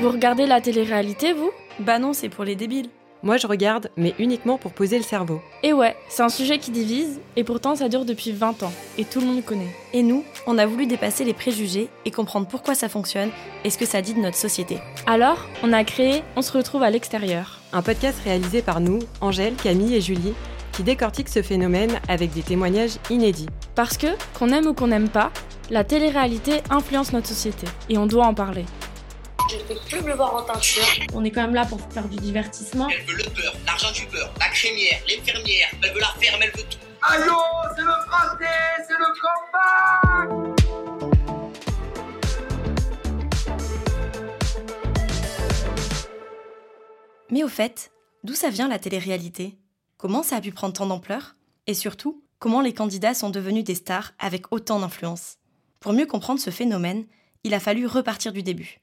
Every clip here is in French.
Vous regardez la télé-réalité, vous? Bah non, c'est pour les débiles. Moi, je regarde, mais uniquement pour poser le cerveau. Et ouais, c'est un sujet qui divise, et pourtant ça dure depuis 20 ans, et tout le monde connaît. Et nous, on a voulu dépasser les préjugés et comprendre pourquoi ça fonctionne et ce que ça dit de notre société. Alors, on a créé On se retrouve à l'extérieur. Un podcast réalisé par nous, Angèle, Camille et Julie, qui décortique ce phénomène avec des témoignages inédits. Parce que, qu'on aime ou qu'on n'aime pas, la télé-réalité influence notre société, et on doit en parler. Je ne peux plus me voir en teinture. On est quand même là pour faire du divertissement. Elle veut le beurre, l'argent du beurre, la crémière, l'infirmière, elle veut la ferme, elle veut tout. Allô, c'est le français, c'est le combat Mais au fait, d'où ça vient la télé-réalité? Comment ça a pu prendre tant d'ampleur? Et surtout, comment les candidats sont devenus des stars avec autant d'influence? Pour mieux comprendre ce phénomène, il a fallu repartir du début.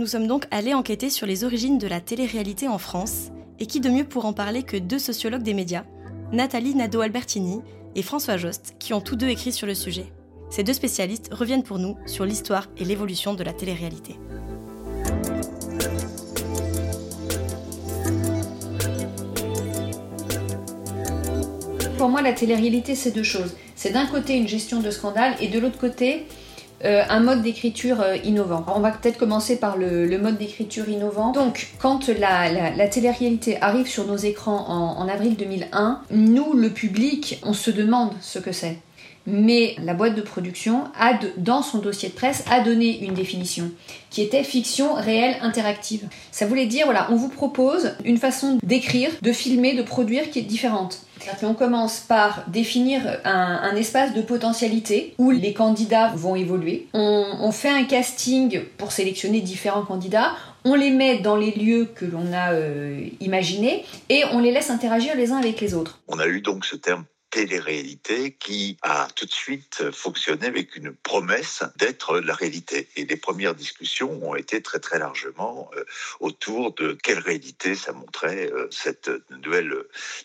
Nous sommes donc allés enquêter sur les origines de la télé-réalité en France, et qui de mieux pour en parler que deux sociologues des médias, Nathalie Nadeau-Albertini et François Jost, qui ont tous deux écrit sur le sujet. Ces deux spécialistes reviennent pour nous sur l'histoire et l'évolution de la télé-réalité. Pour moi, la télé-réalité, c'est deux choses. C'est d'un côté une gestion de scandale et de l'autre côté euh, un mode d'écriture euh, innovant. On va peut-être commencer par le, mode d'écriture innovant. Donc, quand la télé-réalité arrive sur nos écrans en, en avril 2001, nous, le public, on se demande ce que c'est mais la boîte de production dans son dossier de presse a donné une définition qui était fiction réelle interactive. Ça voulait dire voilà, on vous propose une façon d'écrire, de filmer, de produire qui est différente. On commence par définir un, espace de potentialité où les candidats vont évoluer. On, on fait un casting pour sélectionner différents candidats. On les met dans les lieux que l'on a euh, imaginés et on les laisse interagir les uns avec les autres. On a eu donc ce terme télé-réalité qui a tout de suite fonctionné avec une promesse d'être la réalité. Et les premières discussions ont été très très largement euh, autour de quelle réalité ça montrait euh, cette nouvelle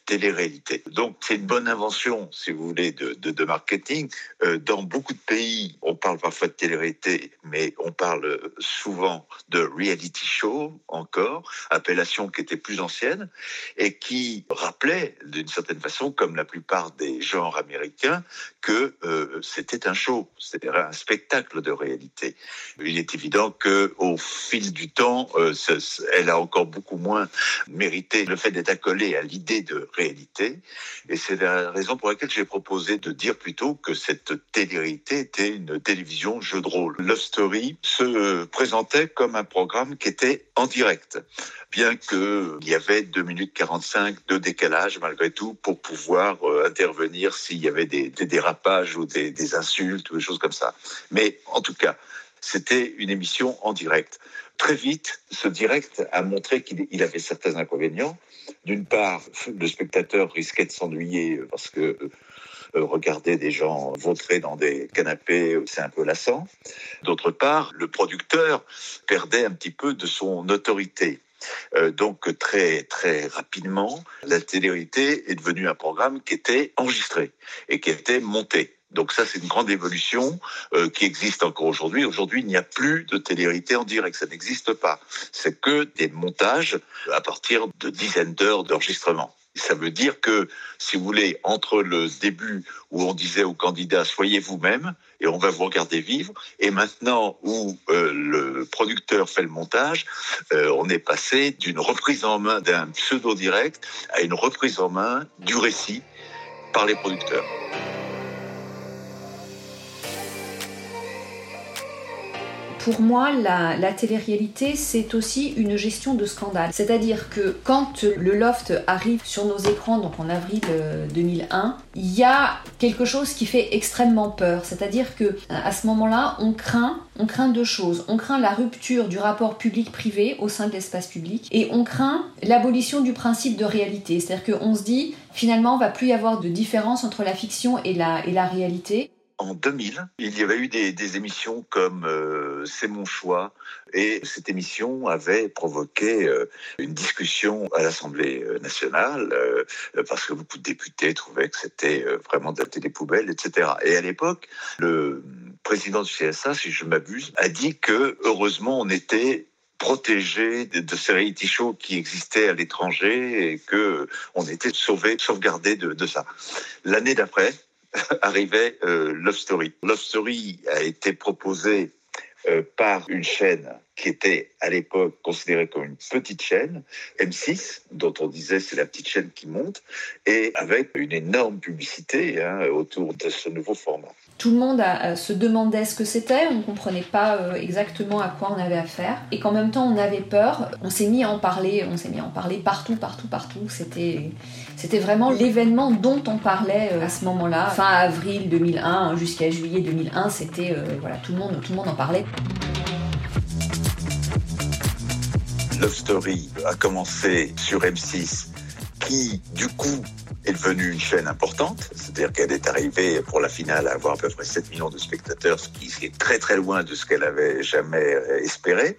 télé-réalité. Donc c'est une bonne invention, si vous voulez, de, marketing. Euh, dans beaucoup de pays, on parle parfois de télé-réalité, mais on parle souvent de reality show encore, appellation qui était plus ancienne et qui rappelait d'une certaine façon, comme la plupart des genres américains que euh, c'était un show, c'était un spectacle de réalité. Il est évident que au fil du temps, euh, elle a encore beaucoup moins mérité le fait d'être accolée à l'idée de réalité, et c'est la raison pour laquelle j'ai proposé de dire plutôt que cette télé-réalité était une télévision jeu de rôle. Love Story se présentait comme un programme qui était en direct bien qu'il y avait 2 minutes 45 de décalage malgré tout pour pouvoir euh, s'il y avait des, des dérapages ou des, des, insultes ou des choses comme ça. Mais en tout cas, c'était une émission en direct. Très vite, ce direct a montré qu'il avait certains inconvénients. D'une part, le spectateur risquait de s'ennuyer parce que euh, regarder des gens vautrer dans des canapés, c'est un peu lassant. D'autre part, le producteur perdait un petit peu de son autorité. Euh, donc très très rapidement, la télé-réalité est devenue un programme qui était enregistré et qui était monté. Donc ça, c'est une grande évolution euh, qui existe encore aujourd'hui. Aujourd'hui, il n'y a plus de télé-réalité en direct, ça n'existe pas. C'est que des montages à partir de dizaines d'heures d'enregistrement. Ça veut dire que, si vous voulez, entre le début où on disait aux candidats soyez vous-même et on va vous regarder vivre, et maintenant où euh, le producteur fait le montage, euh, on est passé d'une reprise en main d'un pseudo-direct à une reprise en main du récit par les producteurs. Pour moi, la, la télé-réalité, c'est aussi une gestion de scandale. C'est-à-dire que quand le loft arrive sur nos écrans, donc en avril 2001, il y a quelque chose qui fait extrêmement peur. C'est-à-dire que à ce moment-là, on craint, on craint deux choses. On craint la rupture du rapport public-privé au sein de l'espace public et on craint l'abolition du principe de réalité. C'est-à-dire qu'on se dit, finalement, il va plus y avoir de différence entre la fiction et la, et la réalité en 2000, il y avait eu des, émissions comme euh, C'est mon choix et cette émission avait provoqué euh, une discussion à l'Assemblée nationale euh, parce que beaucoup de députés trouvaient que c'était vraiment de la télé poubelle, etc. Et à l'époque, le président du CSA, si je m'abuse, a dit que heureusement on était protégé de, ces reality shows qui existaient à l'étranger et que on était sauvé, sauvegardé de ça. L'année d'après arrivait euh, Love Story. Love Story a été proposé euh, par une chaîne qui était à l'époque considérée comme une petite chaîne, M6, dont on disait c'est la petite chaîne qui monte, et avec une énorme publicité hein, autour de ce nouveau format. Tout le monde a- se demandait ce que c'était, on ne comprenait pas euh, exactement à quoi on avait affaire, et qu'en même temps on avait peur. On s'est mis à en parler, on s'est mis à en parler partout, partout, partout. C'était, c'était vraiment l'événement dont on parlait euh, à ce moment-là. Fin avril 2001 jusqu'à juillet 2001, c'était euh, voilà, tout le monde, tout le monde en parlait. Love Story a commencé sur M6, qui du coup est devenue une chaîne importante, c'est-à-dire qu'elle est arrivée pour la finale à avoir à peu près 7 millions de spectateurs, ce qui est très très loin de ce qu'elle avait jamais euh, espéré.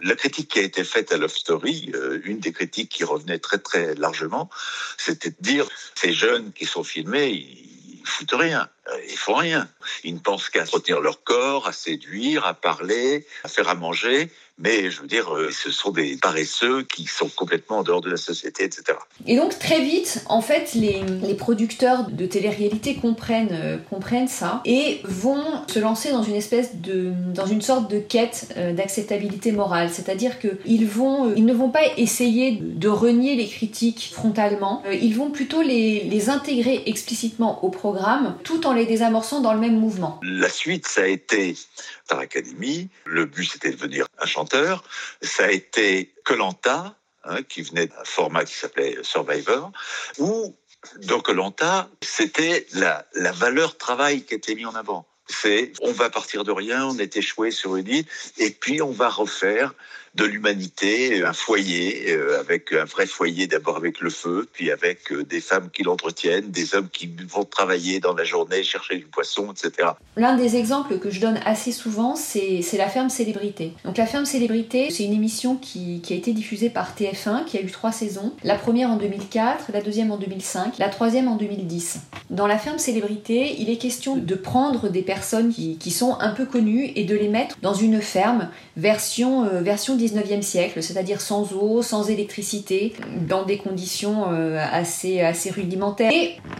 La critique qui a été faite à Love Story, euh, une des critiques qui revenait très très largement, c'était de dire ces jeunes qui sont filmés, ils, foutent rien, ils font rien. Ils ne pensent qu'à retenir leur corps, à séduire, à parler, à faire à manger. Mais je veux dire, euh, ce sont des paresseux qui sont complètement en dehors de la société, etc. Et donc très vite, en fait, les, les producteurs de télé-réalité comprennent, euh, comprennent ça et vont se lancer dans une espèce de, dans une sorte de quête euh, d'acceptabilité morale. C'est-à-dire que ils vont, euh, ils ne vont pas essayer de, renier les critiques frontalement. Euh, ils vont plutôt les, les intégrer explicitement au programme, tout en les désamorçant dans le même mouvement. La suite, ça a été Star Academy. Le but, c'était de devenir un chanteur. Ça a été Colanta, hein, qui venait d'un format qui s'appelait Survivor, où dans Colanta, c'était la, valeur travail qui était mise en avant. C'est on va partir de rien, on est échoué sur une île, et puis on va refaire de l'humanité un foyer, euh, avec un vrai foyer d'abord avec le feu, puis avec euh, des femmes qui l'entretiennent, des hommes qui vont travailler dans la journée, chercher du poisson, etc. L'un des exemples que je donne assez souvent, c'est la ferme célébrité. Donc la ferme célébrité, c'est une émission qui, qui a été diffusée par TF1, qui a eu trois saisons. La première en 2004, la deuxième en 2005, la troisième en 2010. Dans la ferme célébrité, il est question de prendre des personnes qui, qui sont un peu connues et de les mettre dans une ferme version, euh, version 19e siècle, c'est-à-dire sans eau, sans électricité, dans des conditions euh, assez, assez rudimentaires.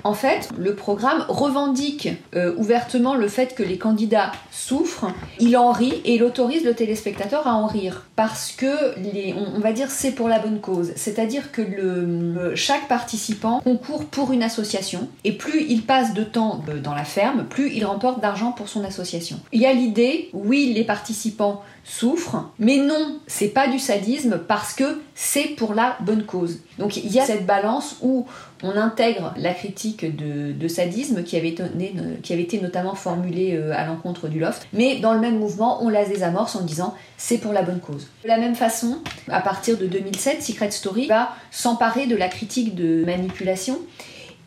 En fait, le programme revendique euh, ouvertement le fait que les candidats souffrent, il en rit et il autorise le téléspectateur à en rire parce que les, on, on va dire c'est pour la bonne cause, c'est-à-dire que le, euh, chaque participant concourt pour une association et plus il passe de temps euh, dans la ferme, plus il remporte d'argent pour son association. Il y a l'idée, oui, les participants souffrent, mais non, c'est pas du sadisme parce que c'est pour la bonne cause. Donc il y a cette balance où on intègre la critique de, sadisme qui avait, été, qui avait été notamment formulée euh, à l'encontre du loft, mais dans le même mouvement, on la désamorce en disant c'est pour la bonne cause. De la même façon, à partir de 2007, Secret Story va s'emparer de la critique de manipulation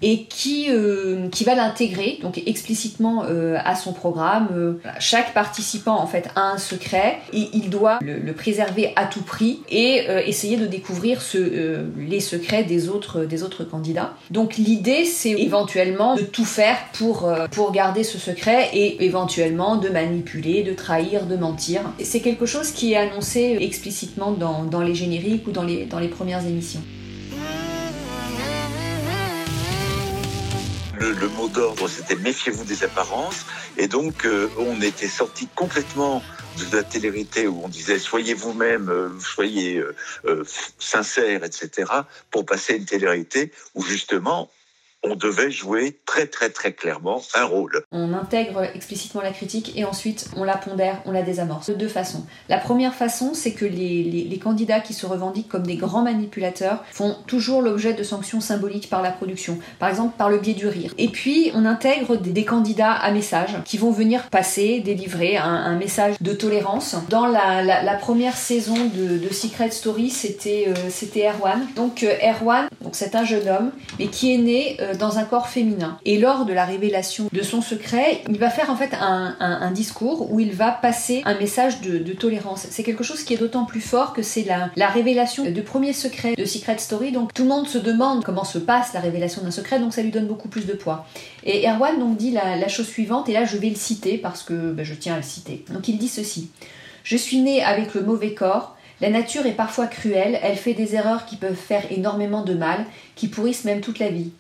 et qui, euh, qui va l'intégrer donc explicitement euh, à son programme. Euh, chaque participant en fait a un secret et il doit le, le préserver à tout prix et euh, essayer de découvrir ce, euh, les secrets des autres, des autres candidats. Donc l'idée c'est éventuellement de tout faire pour, euh, pour garder ce secret et éventuellement de manipuler, de trahir, de mentir. C'est quelque chose qui est annoncé explicitement dans, dans les génériques ou dans les, dans les premières émissions. Le, mot d'ordre, c'était méfiez-vous des apparences. Et donc, euh, on était sorti complètement de la télérité où on disait soyez vous-même, euh, soyez euh, sincère, etc., pour passer à une télérité où justement, on devait jouer très très très clairement un rôle. On intègre explicitement la critique et ensuite on la pondère, on la désamorce. De deux façons. La première façon, c'est que les, candidats qui se revendiquent comme des grands manipulateurs font toujours l'objet de sanctions symboliques par la production, par exemple par le biais du rire. Et puis on intègre des, candidats à message qui vont venir passer, délivrer un, un message de tolérance. Dans la, première saison de, de, Secret Story, c'était euh, Erwan. Donc euh, Erwan, donc c'est un jeune homme, mais qui est né euh, dans un corps féminin. Et lors de la révélation de son secret, il va faire en fait un, discours où il va passer un message de, de tolérance. C'est quelque chose qui est d'autant plus fort que c'est la, la révélation du premier secret de Secret Story. Donc tout le monde se demande comment se passe la révélation d'un secret, donc ça lui donne beaucoup plus de poids. Et Erwan donc dit la, la chose suivante, et là je vais le citer parce que ben, je tiens à le citer. Donc il dit ceci. Je suis né avec le mauvais corps, La nature est parfois cruelle, elle fait des erreurs qui peuvent faire énormément de mal, qui pourrissent même toute la vie.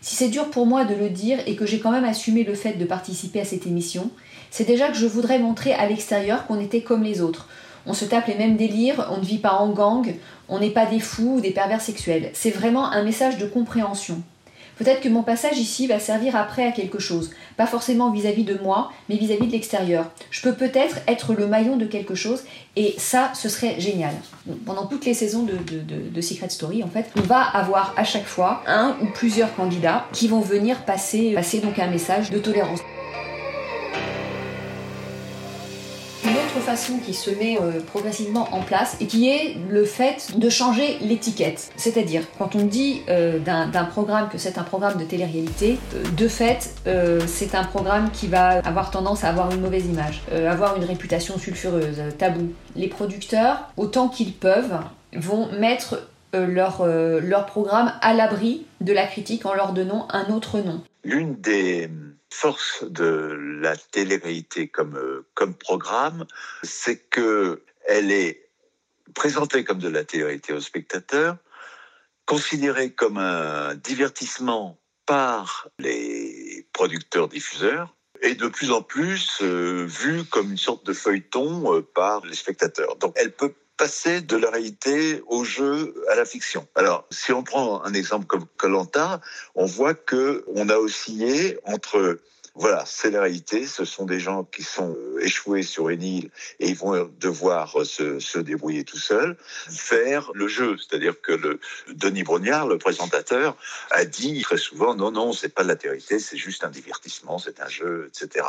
Si c'est dur pour moi de le dire et que j'ai quand même assumé le fait de participer à cette émission, c'est déjà que je voudrais montrer à l'extérieur qu'on était comme les autres. On se tape les mêmes délires, on ne vit pas en gang, on n'est pas des fous ou des pervers sexuels. C'est vraiment un message de compréhension. Peut-être que mon passage ici va servir après à quelque chose, pas forcément vis-à-vis de moi, mais vis-à-vis de l'extérieur. Je peux peut-être être le maillon de quelque chose, et ça, ce serait génial. Pendant toutes les saisons de, de, Secret Story, en fait, on va avoir à chaque fois un ou plusieurs candidats qui vont venir passer, passer donc un message de tolérance. Façon qui se met euh, progressivement en place et qui est le fait de changer l'étiquette. C'est-à-dire, quand on dit euh, d'un programme que c'est un programme de télé-réalité, euh, de fait, c'est un programme qui va avoir tendance à avoir une mauvaise image, avoir une réputation sulfureuse, tabou. Les producteurs, autant qu'ils peuvent, vont mettre leur, leur programme à l'abri de la critique en leur donnant un autre nom. L'une des force de la télé-réalité comme, euh, comme programme, c'est que elle est présentée comme de la télé-réalité aux spectateurs, considérée comme un divertissement par les producteurs-diffuseurs, et de plus en plus euh, vue comme une sorte de feuilleton euh, par les spectateurs. Donc elle peut passer de la réalité au jeu, à la fiction. Alors, si on prend un exemple comme Colanta, on voit que on a oscillé entre voilà, c'est la réalité. Ce sont des gens qui sont euh, échoués sur une île et ils vont devoir euh, se, se débrouiller tout seuls, faire le jeu. C'est-à-dire que le, Denis Brognard, le présentateur, a dit très souvent non, non, c'est pas de la vérité, c'est juste un divertissement, c'est un jeu, etc.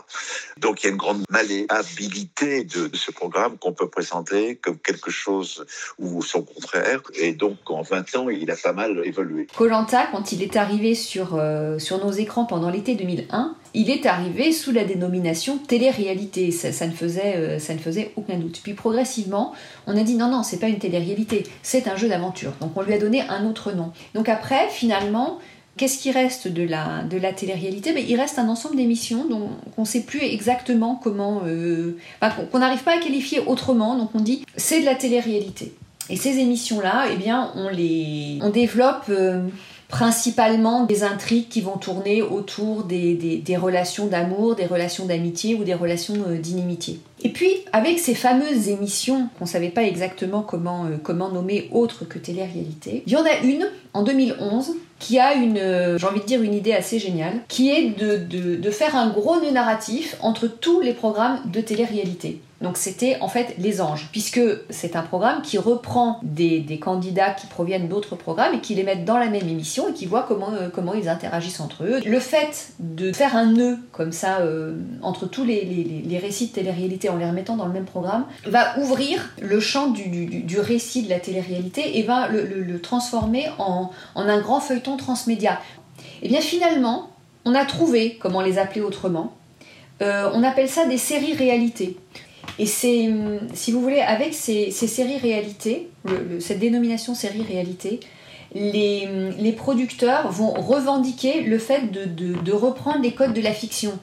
Donc il y a une grande malléabilité de, ce programme qu'on peut présenter comme quelque chose ou son contraire. Et donc en 20 ans, il a pas mal évolué. Colanta, quand il est arrivé sur, euh, sur nos écrans pendant l'été 2001, il est arrivé sous la dénomination télé-réalité. Ça, ne faisait, euh, ça ne faisait aucun doute. Puis progressivement, on a dit non, non, c'est pas une télé-réalité, c'est un jeu d'aventure. Donc on lui a donné un autre nom. Donc après, finalement, qu'est-ce qui reste de la, de la télé-réalité? Ben, Il reste un ensemble d'émissions dont on ne sait plus exactement comment. Euh, qu'on n'arrive pas à qualifier autrement. Donc on dit c'est de la télé-réalité. Et ces émissions-là, eh bien, on les on développe. Euh, principalement des intrigues qui vont tourner autour des, relations d'amour, des relations d'amitié ou des relations euh, d'inimitié. Et puis, avec ces fameuses émissions qu'on ne savait pas exactement comment, euh, comment nommer autres que télé-réalité, il y en a une en 2011 qui a une, euh, j'ai envie de dire, une idée assez géniale, qui est de, de, de faire un gros nœud narratif entre tous les programmes de télé-réalité. Donc c'était en fait Les Anges, puisque c'est un programme qui reprend des, candidats qui proviennent d'autres programmes et qui les mettent dans la même émission et qui voit comment, euh, comment ils interagissent entre eux. Le fait de faire un nœud comme ça entre tous les, les, récits de télé-réalité en les remettant dans le même programme va ouvrir le champ du, récit de la télé-réalité et va le, transformer en, un grand feuilleton transmédia. Et eh bien finalement, on a trouvé comment les appeler autrement. Euh, on appelle ça des séries réalités. Et c'est, hum, si vous voulez, avec ces, séries réalité, cette dénomination série réalité, les, hum, les, producteurs vont revendiquer le fait de, de, reprendre les codes de la fiction.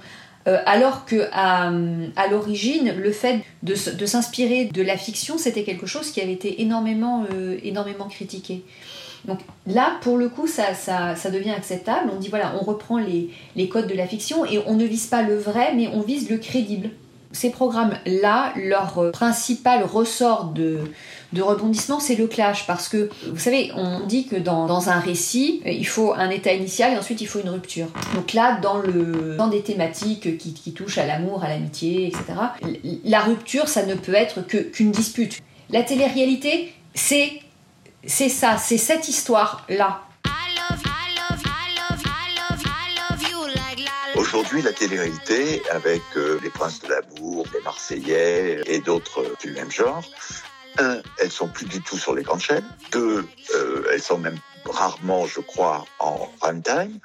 Euh, alors que à, à l'origine, le fait de, de s'inspirer de la fiction, c'était quelque chose qui avait été énormément, euh, énormément critiqué. Donc là, pour le coup, ça, ça, ça, devient acceptable. On dit voilà, on reprend les, les codes de la fiction et on ne vise pas le vrai, mais on vise le crédible ces programmes-là, leur euh, principal ressort de, rebondissement, c'est le clash. Parce que, vous savez, on dit que dans, un récit, euh, il faut un état initial et ensuite il faut une rupture. Donc là, dans, le, dans des thématiques qui, touchent à l'amour, à l'amitié, etc., la rupture, ça ne peut être qu'une dispute. La télé-réalité, c'est ça, c'est cette histoire-là Aujourd'hui, la télé-réalité, avec euh, les Princes de l'amour, les Marseillais et d'autres du même genre, un, elles sont plus du tout sur les grandes chaînes. Deux, euh, elles sont même rarement, je crois, en prime time.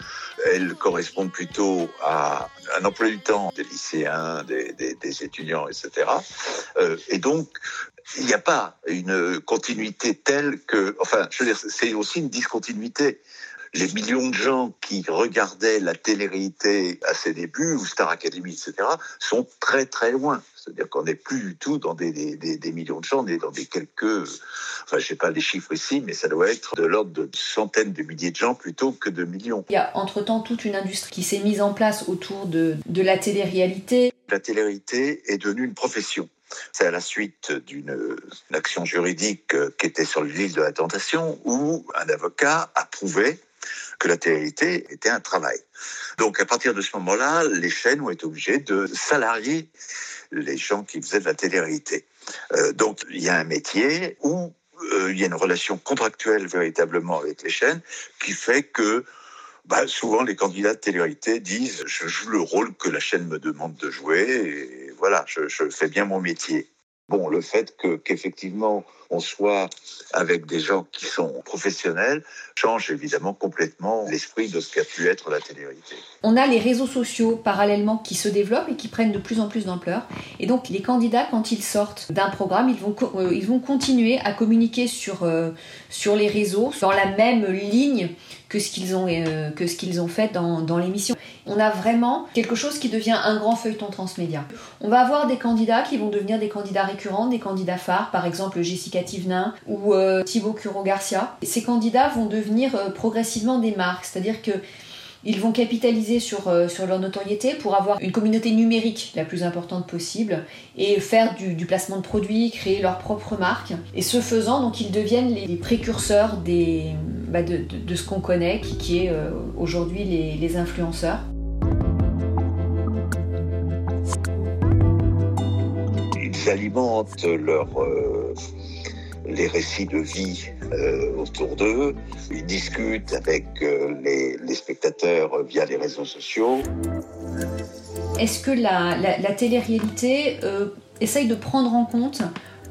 Elles correspondent plutôt à un emploi du temps des lycéens, des, des, des étudiants, etc. Euh, et donc, il n'y a pas une continuité telle que, enfin, je veux dire, c'est aussi une discontinuité les millions de gens qui regardaient la télé-réalité à ses débuts, ou Star Academy, etc., sont très très loin. C'est-à-dire qu'on n'est plus du tout dans des, des, des, millions de gens, on est dans des quelques, enfin je sais pas les chiffres ici, mais ça doit être de l'ordre de centaines de milliers de gens plutôt que de millions. Il y a entre-temps toute une industrie qui s'est mise en place autour de, de la télé-réalité. La télé-réalité est devenue une profession. C'est à la suite d'une action juridique qui était sur l'île de la tentation où un avocat a prouvé que la télé-réalité était un travail. Donc à partir de ce moment-là, les chaînes ont été obligées de salarier les gens qui faisaient de la télé-réalité. Euh, donc il y a un métier où euh, il y a une relation contractuelle véritablement avec les chaînes qui fait que bah, souvent les candidats de télé-réalité disent je joue le rôle que la chaîne me demande de jouer et voilà, je, fais bien mon métier. Bon, le fait que qu'effectivement on soit avec des gens qui sont professionnels change évidemment complètement l'esprit de ce qu'a pu être la télé-réalité. On a les réseaux sociaux parallèlement qui se développent et qui prennent de plus en plus d'ampleur. Et donc les candidats, quand ils sortent d'un programme, ils vont, euh, ils vont continuer à communiquer sur, euh, sur les réseaux dans la même ligne que ce qu'ils ont, euh, que ont fait dans, dans l'émission. On a vraiment quelque chose qui devient un grand feuilleton transmédia. On va avoir des candidats qui vont devenir des candidats récurrents, des candidats phares, par exemple Jessica Ou euh, Thibaut Curo-Garcia. Ces candidats vont devenir euh, progressivement des marques, c'est-à-dire que ils vont capitaliser sur, euh, sur leur notoriété pour avoir une communauté numérique la plus importante possible et faire du, placement de produits, créer leur propre marque. Et ce faisant, donc, ils deviennent les, précurseurs bah de, ce qu'on connaît, qui, est aujourd'hui les, influenceurs. Ils alimentent leur... les récits de vie euh, autour d'eux. Ils discutent avec euh, les, spectateurs via les réseaux sociaux. Est-ce que la, la, la télé-réalité euh, essaye de prendre en compte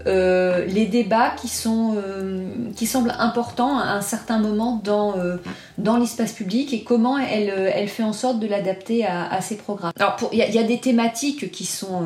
euh, les débats qui, sont, euh, qui semblent importants à un certain moment dans, euh, dans l'espace public et comment elle, elle fait en sorte de l'adapter à, à, ses programmes. Alors, il y, y, a des thématiques qui sont,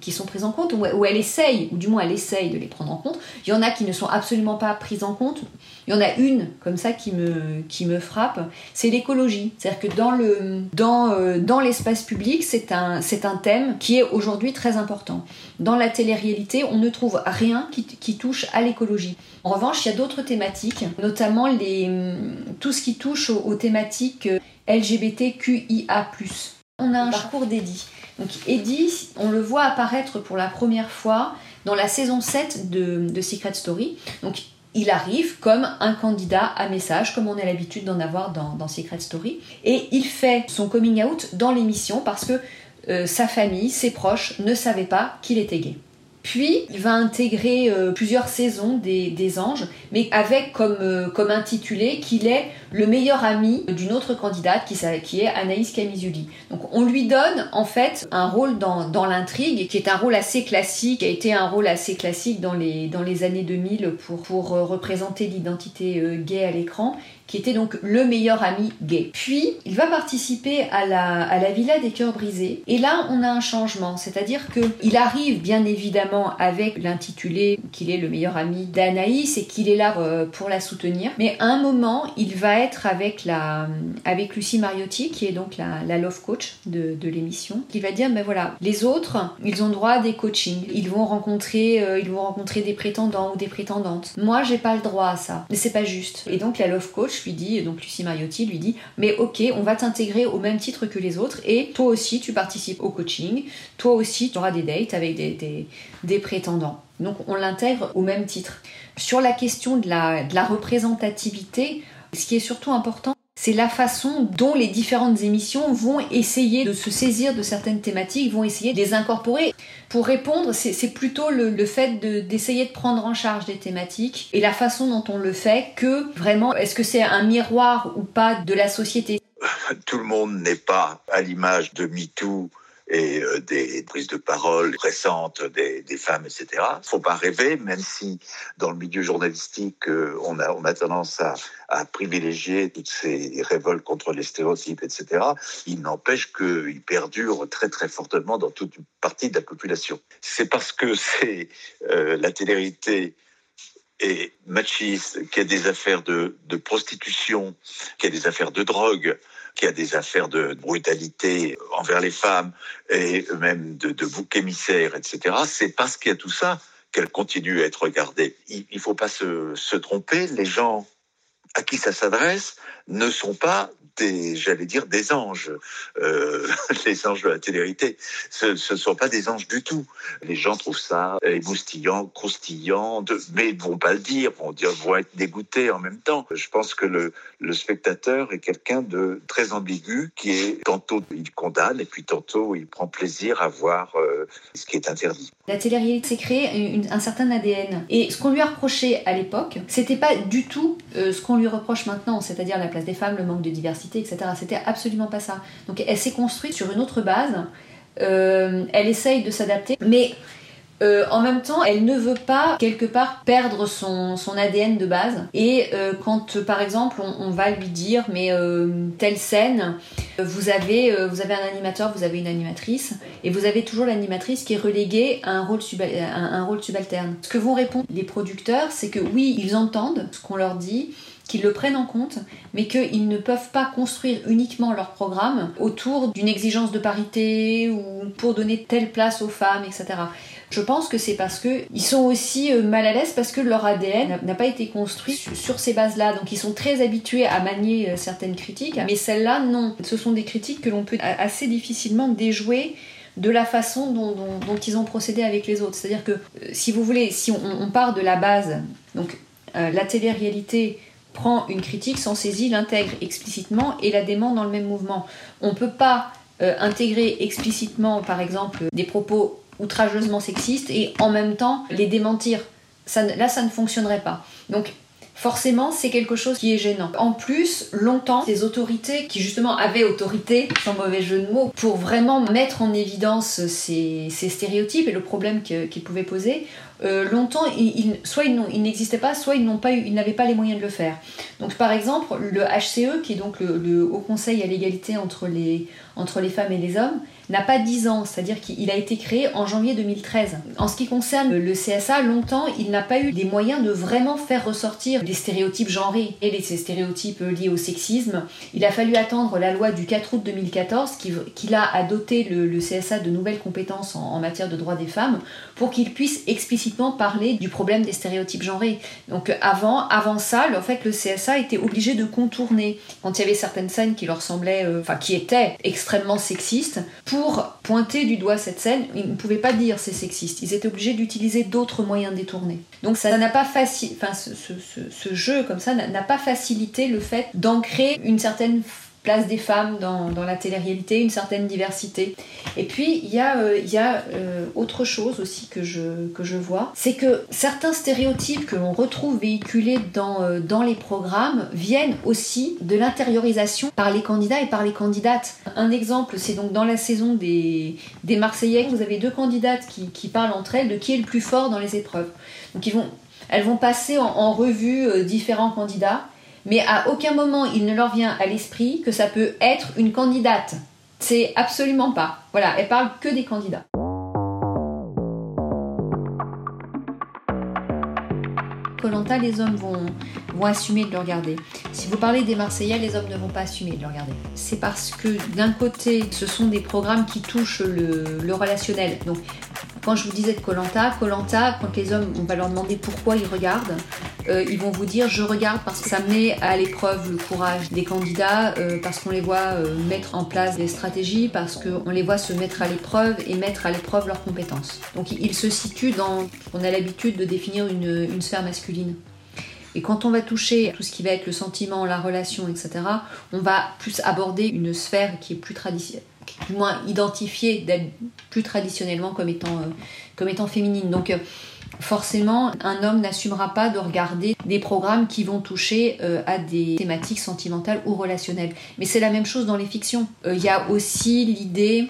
qui sont prises en compte, où, elle essaye, ou du moins elle essaye de les prendre en compte. Il y en a qui ne sont absolument pas prises en compte. Il y en a une, comme ça, qui me, qui me frappe, c'est l'écologie. C'est-à-dire que dans, le, dans, dans l'espace public, c'est un, c'est un thème qui est aujourd'hui très important. Dans la télé-réalité, on ne trouve rien qui, qui touche à l'écologie. En revanche, il y a d'autres thématiques, notamment les, tout ce qui touche aux, aux thématiques LGBTQIA+. On a un parcours d'Eddie. Donc Eddie, on le voit apparaître pour la première fois dans la saison 7 de, de Secret Story. Donc il arrive comme un candidat à message, comme on a l'habitude d'en avoir dans, Secret Story. Et il fait son coming out dans l'émission parce que euh, sa famille, ses proches ne savaient pas qu'il était gay. Puis, il va intégrer euh, plusieurs saisons des, Anges, mais avec comme, euh, comme intitulé qu'il est le meilleur ami d'une autre candidate qui, est Anaïs Camizuli. Donc, on lui donne en fait un rôle dans, l'intrigue qui est un rôle assez classique, a été un rôle assez classique dans les, années 2000 pour, euh, représenter l'identité gay à l'écran qui était donc le meilleur ami gay. Puis, il va participer à la, à la Villa des Cœurs Brisés. Et là, on a un changement, c'est-à-dire qu'il arrive bien évidemment avec l'intitulé qu'il est le meilleur ami d'Anaïs et qu'il est là pour la soutenir. Mais à un moment, il va être avec, la, avec Lucie Mariotti, qui est donc la, love coach de, de l'émission, qui va dire, ben voilà, les autres, ils ont droit à des coachings. Ils vont rencontrer, euh, ils vont rencontrer des prétendants ou des prétendantes. Moi, j'ai pas le droit à ça. Mais c'est pas juste. Et donc, la love coach lui dit, donc Lucie Mariotti lui dit, mais ok, on va t'intégrer au même titre que les autres et toi aussi tu participes au coaching, toi aussi tu auras des dates avec des, des, des prétendants. Donc on l'intègre au même titre. Sur la question de la, de la représentativité, ce qui est surtout important, c'est la façon dont les différentes émissions vont essayer de se saisir de certaines thématiques, vont essayer de les incorporer. Pour répondre, c'est plutôt le, fait d'essayer de, de, prendre en charge des thématiques et la façon dont on le fait que vraiment, est-ce que c'est un miroir ou pas de la société? Tout le monde n'est pas à l'image de MeToo et euh, des prises de parole récentes des, femmes, etc. Faut pas rêver, même si dans le milieu journalistique, euh, on, a, on a tendance à, à privilégier toutes ces révoltes contre les stéréotypes, etc. Il n'empêche qu'ils perdurent très très fortement dans toute une partie de la population. C'est parce que c'est euh, la télérité est machiste, qui a des affaires de, de prostitution, qui a des affaires de drogue, qui a des affaires de brutalité envers les femmes et même de, de bouc émissaire, etc., c'est parce qu'il y a tout ça qu'elle continue à être regardée. Il ne faut pas se, se tromper, les gens à qui ça s'adresse ne sont pas des, j'allais dire, des anges. Euh, les anges de la télérité, ce ne sont pas des anges du tout. Les gens trouvent ça émoustillant, croustillant, de, mais ils vont pas le dire, vont dire, vont être dégoûtés en même temps. Je pense que le, spectateur est quelqu'un de très ambigu, qui est tantôt il condamne et puis tantôt il prend plaisir à voir euh, ce qui est interdit. La télé-réalité s'est créée un certain ADN. Et ce qu'on lui a reproché à l'époque, c'était pas du tout euh, ce qu'on lui reproche maintenant, c'est-à-dire la place des femmes, le manque de diversité, etc. C'était absolument pas ça. Donc elle s'est construite sur une autre base. Euh, elle essaye de s'adapter, mais euh, en même temps, elle ne veut pas quelque part perdre son, ADN de base. Et euh, quand, par exemple, on, va lui dire, mais telle scène, vous avez, vous avez un animateur, vous avez une animatrice, et vous avez toujours l'animatrice qui est reléguée à un rôle, un rôle subalterne. Ce que vont répondre les producteurs, c'est que oui, ils entendent ce qu'on leur dit, qu'ils le prennent en compte, mais qu'ils ne peuvent pas construire uniquement leur programme autour d'une exigence de parité ou pour donner telle place aux femmes, etc. Je pense que c'est parce que ils sont aussi euh, mal à l'aise parce que leur ADN n'a pas été construit sur, ces bases-là. Donc ils sont très habitués à manier euh, certaines critiques, mais celles-là non. Ce sont des critiques que l'on peut assez difficilement déjouer de la façon dont, ils ont procédé avec les autres. C'est-à-dire que, euh, si vous voulez, si on, part de la base, donc la télé-réalité prend une critique, s'en saisit, l'intègre explicitement et la dément dans le même mouvement. On ne peut pas euh, intégrer explicitement, par exemple, des propos outrageusement sexistes et en même temps les démentir. Ça, là, ça ne fonctionnerait pas. Donc, forcément, c'est quelque chose qui est gênant. En plus, longtemps, ces autorités qui justement avaient autorité, sans mauvais jeu de mots, pour vraiment mettre en évidence ces, stéréotypes et le problème qu'ils qu pouvaient poser, euh, longtemps, soit ils n'existaient pas, soit ils n'avaient pas les moyens de le faire. Donc, par exemple, le HCE, qui est donc le, Haut Conseil à l'égalité entre les femmes et les hommes, n'a pas 10 ans, c'est-à-dire qu'il a été créé en janvier 2013. En ce qui concerne le CSA, longtemps, il n'a pas eu les moyens de vraiment faire ressortir les stéréotypes genrés et les stéréotypes liés au sexisme. Il a fallu attendre la loi du 4 août 2014 qui, qui a, doté le, CSA de nouvelles compétences en, matière de droits des femmes pour qu'il puisse explicitement parler du problème des stéréotypes genrés. Donc avant, ça, en fait, le CSA était obligé de contourner quand il y avait certaines scènes qui leur semblaient, euh, qui étaient extrêmement sexistes, pour pointer du doigt cette scène, ils ne pouvaient pas dire c'est sexiste. Ils étaient obligés d'utiliser d'autres moyens détournés. Donc ça n'a pas facile, enfin ce, ce, jeu comme ça n'a pas facilité le fait d'ancrer une certaine place des femmes dans, la télé-réalité, une certaine diversité. Et puis, il y a, euh, euh, autre chose aussi que je, vois, c'est que certains stéréotypes que l'on retrouve véhiculés dans, euh, dans les programmes viennent aussi de l'intériorisation par les candidats et par les candidates. Un exemple, c'est donc dans la saison des, des Marseillais, vous avez deux candidates qui, parlent entre elles de qui est le plus fort dans les épreuves. Donc, elles vont passer en revue différents candidats mais à aucun moment il ne leur vient à l'esprit que ça peut être une candidate. C'est absolument pas. Voilà, elle parle que des candidats. Colanta, les hommes vont, vont assumer de le regarder. Si vous parlez des Marseillais, les hommes ne vont pas assumer de le regarder. C'est parce que d'un côté, ce sont des programmes qui touchent le, relationnel. Quand je vous disais de Colanta, Colanta, quand les hommes, on va leur demander pourquoi ils regardent, euh, ils vont vous dire je regarde parce que ça met à l'épreuve le courage des candidats, euh, parce qu'on les voit euh, mettre en place des stratégies, parce qu'on les voit se mettre à l'épreuve et mettre à l'épreuve leurs compétences. Donc ils se situent dans qu'on a l'habitude de définir une, une sphère masculine. Et quand on va toucher tout ce qui va être le sentiment, la relation, etc., on va plus aborder une sphère qui est plus traditionnelle du moins identifiée plus traditionnellement comme étant, euh, comme. Donc euh, forcément, un homme n'assumera pas de regarder des programmes qui vont toucher euh, à des thématiques sentimentales ou relationnelles. Mais c'est la même chose dans les fictions. Il y a aussi l'idée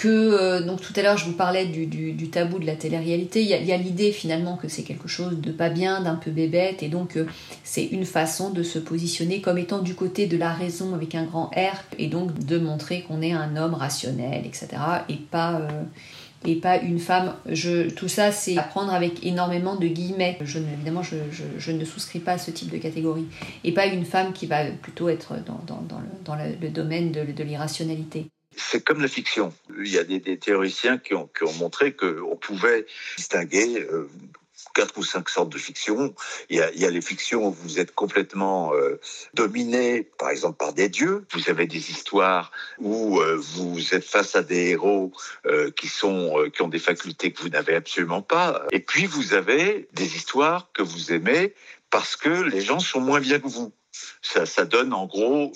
que, euh, donc tout à l'heure je vous parlais du, tabou de la télé-réalité, il y a, l'idée finalement que c'est quelque chose de pas bien, d'un peu bébête, et donc euh, c'est une façon de se positionner comme étant du côté de la raison avec un grand R, et donc de montrer qu'on est un homme rationnel, etc., et pas, euh, et pas une femme. Je, tout ça, c'est à prendre avec énormément de guillemets. Évidemment, je, ne souscris pas à ce type de catégorie. Et pas une femme qui va plutôt être dans, le, domaine de l'irrationalité. C'est comme la fiction. Il y a des, théoriciens qui ont, montré qu'on pouvait distinguer euh, quatre ou cinq sortes de fictions. Il y a, les fictions où vous êtes complètement euh, dominé, par exemple, par des dieux. Vous avez des histoires où euh, vous êtes face à des héros qui sont qui ont des facultés que vous n'avez absolument pas. Et puis vous avez des histoires que vous aimez parce que les gens sont moins bien que vous. Ça, ça donne en gros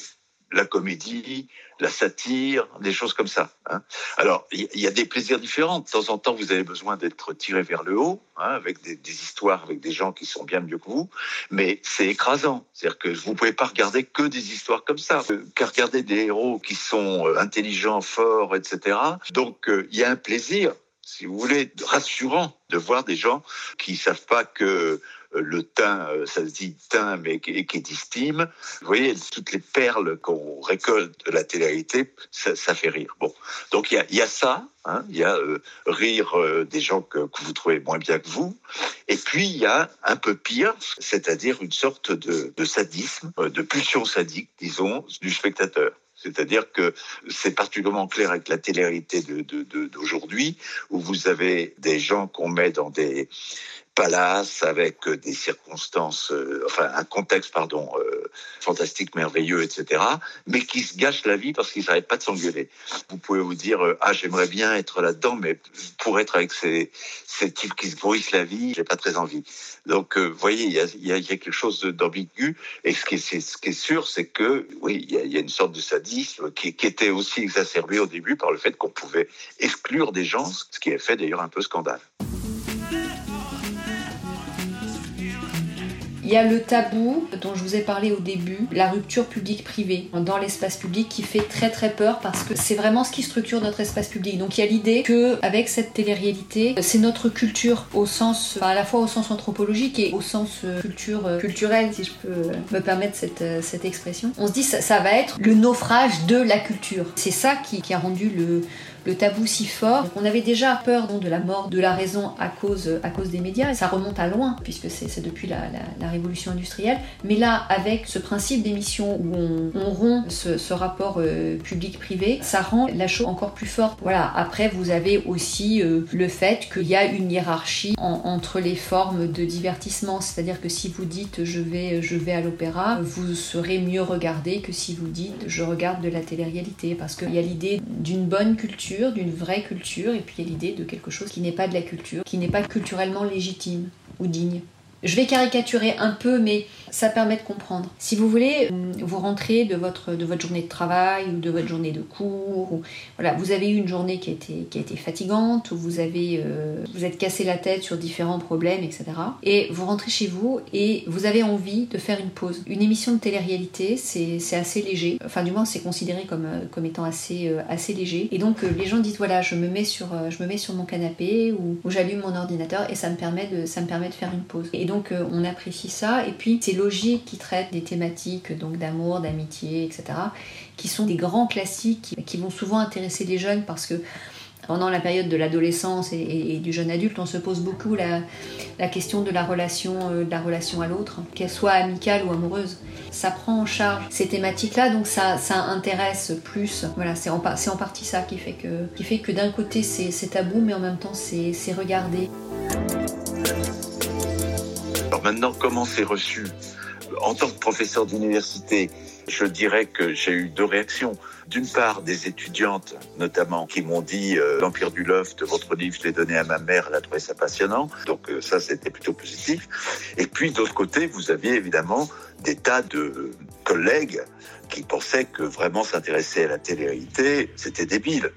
la comédie, la satire, des choses comme ça. Hein. Alors, il y, a des plaisirs différents. De temps en temps, vous avez besoin d'être tiré vers le haut, hein, avec des, histoires, avec des gens qui sont bien mieux que vous, mais c'est écrasant. C'est-à-dire que vous pouvez pas regarder que des histoires comme ça, euh, qu'à regarder des héros qui sont euh, intelligents, forts, etc. Donc, euh, il y a un plaisir, si vous voulez, rassurant de voir des gens qui savent pas que le teint, ça se dit teint, mais qui, est d'estime. Vous voyez, toutes les perles qu'on récolte de la télé-réalité, ça, ça, fait rire. Bon, donc il y a, y a, ça, hein, il y a euh, rire euh, des gens que, vous trouvez moins bien que vous, et puis il y a un peu pire, c'est-à-dire une sorte de, sadisme, euh, de pulsion sadique, disons, du spectateur. C'est-à-dire que c'est particulièrement clair avec la télé-réalité d'aujourd'hui, où vous avez des gens qu'on met dans des palace avec des circonstances, euh, enfin un contexte, pardon, euh, fantastique, merveilleux, etc., mais qui se gâchent la vie parce qu'ils n'arrêtent pas de s'engueuler. Vous pouvez vous dire, euh, ah, j'aimerais bien être là-dedans, mais pour être avec ces, ces types qui se brouillent la vie, j'ai pas très envie. Donc, vous voyez, il y a, y, a, y a, quelque chose d'ambigu, et ce qui est, ce qui est sûr, c'est que, oui, il y, y a, une sorte de sadisme qui, qui était aussi exacerbé au début par le fait qu'on pouvait exclure des gens, ce qui a fait d'ailleurs un peu scandale. Il y a le tabou dont je vous ai parlé au début, la rupture publique-privée dans l'espace public qui fait très très peur parce que c'est vraiment ce qui structure notre espace public. Donc il y a l'idée que avec cette télé-réalité, c'est notre culture au sens, à la fois au sens anthropologique et au sens euh, culture euh, culturel, si je peux me permettre cette, euh, cette expression. On se dit ça, ça va être le naufrage de la culture. C'est ça qui a rendu le le tabou si fort. On avait déjà peur de la mort de la raison à cause, à cause des médias, et ça remonte à loin, puisque c'est depuis la, révolution industrielle. Mais là, avec ce principe d'émission où on, rompt ce, rapport euh, public-privé, ça rend la chose encore plus forte. Voilà. Après, vous avez aussi euh, le fait qu'il y a une hiérarchie en, entre les formes de divertissement, c'est-à-dire que si vous dites je vais, je vais à l'opéra, vous serez mieux regardé que si vous dites je regarde de la télé-réalité, parce qu'il y a l'idée d'une bonne culture d'une vraie culture, et puis il y a l'idée de quelque chose qui n'est pas de la culture, qui n'est pas culturellement légitime ou digne. Je vais caricaturer un peu, mais ça permet de comprendre. Si vous voulez, vous rentrez de votre, de votre journée de travail ou de votre journée de cours, ou, voilà, vous avez eu une journée qui a été, qui a été fatigante, ou vous, avez, euh, vous êtes cassé la tête sur différents problèmes, etc. Et vous rentrez chez vous et vous avez envie de faire une pause. Une émission de télé-réalité, c'est assez léger. Enfin, du moins, c'est considéré comme, comme étant assez, euh, assez léger. Et donc, euh, les gens disent voilà, je me mets sur, je me mets sur mon canapé ou, ou j'allume mon ordinateur et ça me, permet de, ça me permet de faire une pause. Et donc, on apprécie ça. Et puis, c'est logique qui traite des thématiques donc d'amour, d'amitié, etc., qui sont des grands classiques qui, vont souvent intéresser les jeunes parce que pendant la période de l'adolescence et, du jeune adulte, on se pose beaucoup la, la question de la relation, euh, de la relation à l'autre, qu'elle soit amicale ou amoureuse. Ça prend en charge ces thématiques-là, donc ça, ça intéresse plus. Voilà, c'est en, en, partie ça qui fait que, qui fait que d'un côté c'est tabou, mais en même temps c'est regardé. Maintenant, comment c'est reçu? En tant que professeur d'université, je dirais que j'ai eu deux réactions. D'une part, des étudiantes, notamment, qui m'ont dit euh, L'Empire du Loft, votre livre, je l'ai donné à ma mère, elle a trouvé ça passionnant. Donc euh, ça, c'était plutôt positif. Et puis, d'autre côté, vous aviez évidemment des tas de collègues qui pensaient que vraiment s'intéresser à la télé-réalité, c'était débile.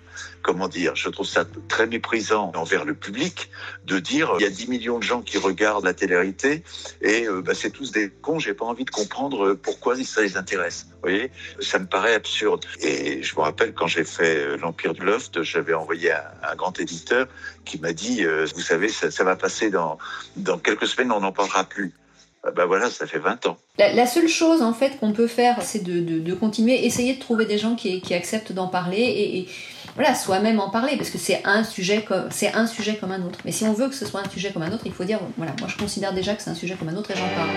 Comment dire Je trouve ça très méprisant envers le public de dire il y a 10 millions de gens qui regardent la télé-réalité et euh, bah, c'est tous des cons, j'ai pas envie de comprendre pourquoi ça les intéresse. Vous voyez? Ça me paraît absurde. Et je me rappelle quand j'ai fait l'Empire du Loft, j'avais envoyé un, grand éditeur qui m'a dit euh, vous savez, ça, ça va passer dans, dans quelques semaines, on n'en parlera plus. Ben voilà, ça fait 20 ans. La, seule chose en fait qu'on peut faire, c'est de, de, continuer, essayer de trouver des gens qui, qui acceptent d'en parler et, voilà, soi-même en parler, parce que c'est un sujet comme c'est un sujet comme un autre. Mais si on veut que ce soit un sujet comme un autre, il faut dire voilà, moi je considère déjà que c'est un sujet comme un autre et j'en parle.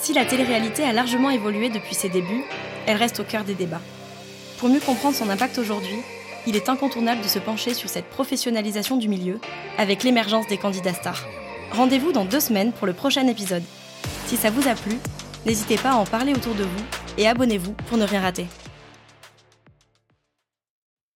Si la télé-réalité a largement évolué depuis ses débuts, elle reste au cœur des débats. Pour mieux comprendre son impact aujourd'hui, il est incontournable de se pencher sur cette professionnalisation du milieu avec l'émergence des candidats stars. Rendez-vous dans deux semaines pour le prochain épisode. Si ça vous a plu, n'hésitez pas à en parler autour de vous et abonnez-vous pour ne rien rater.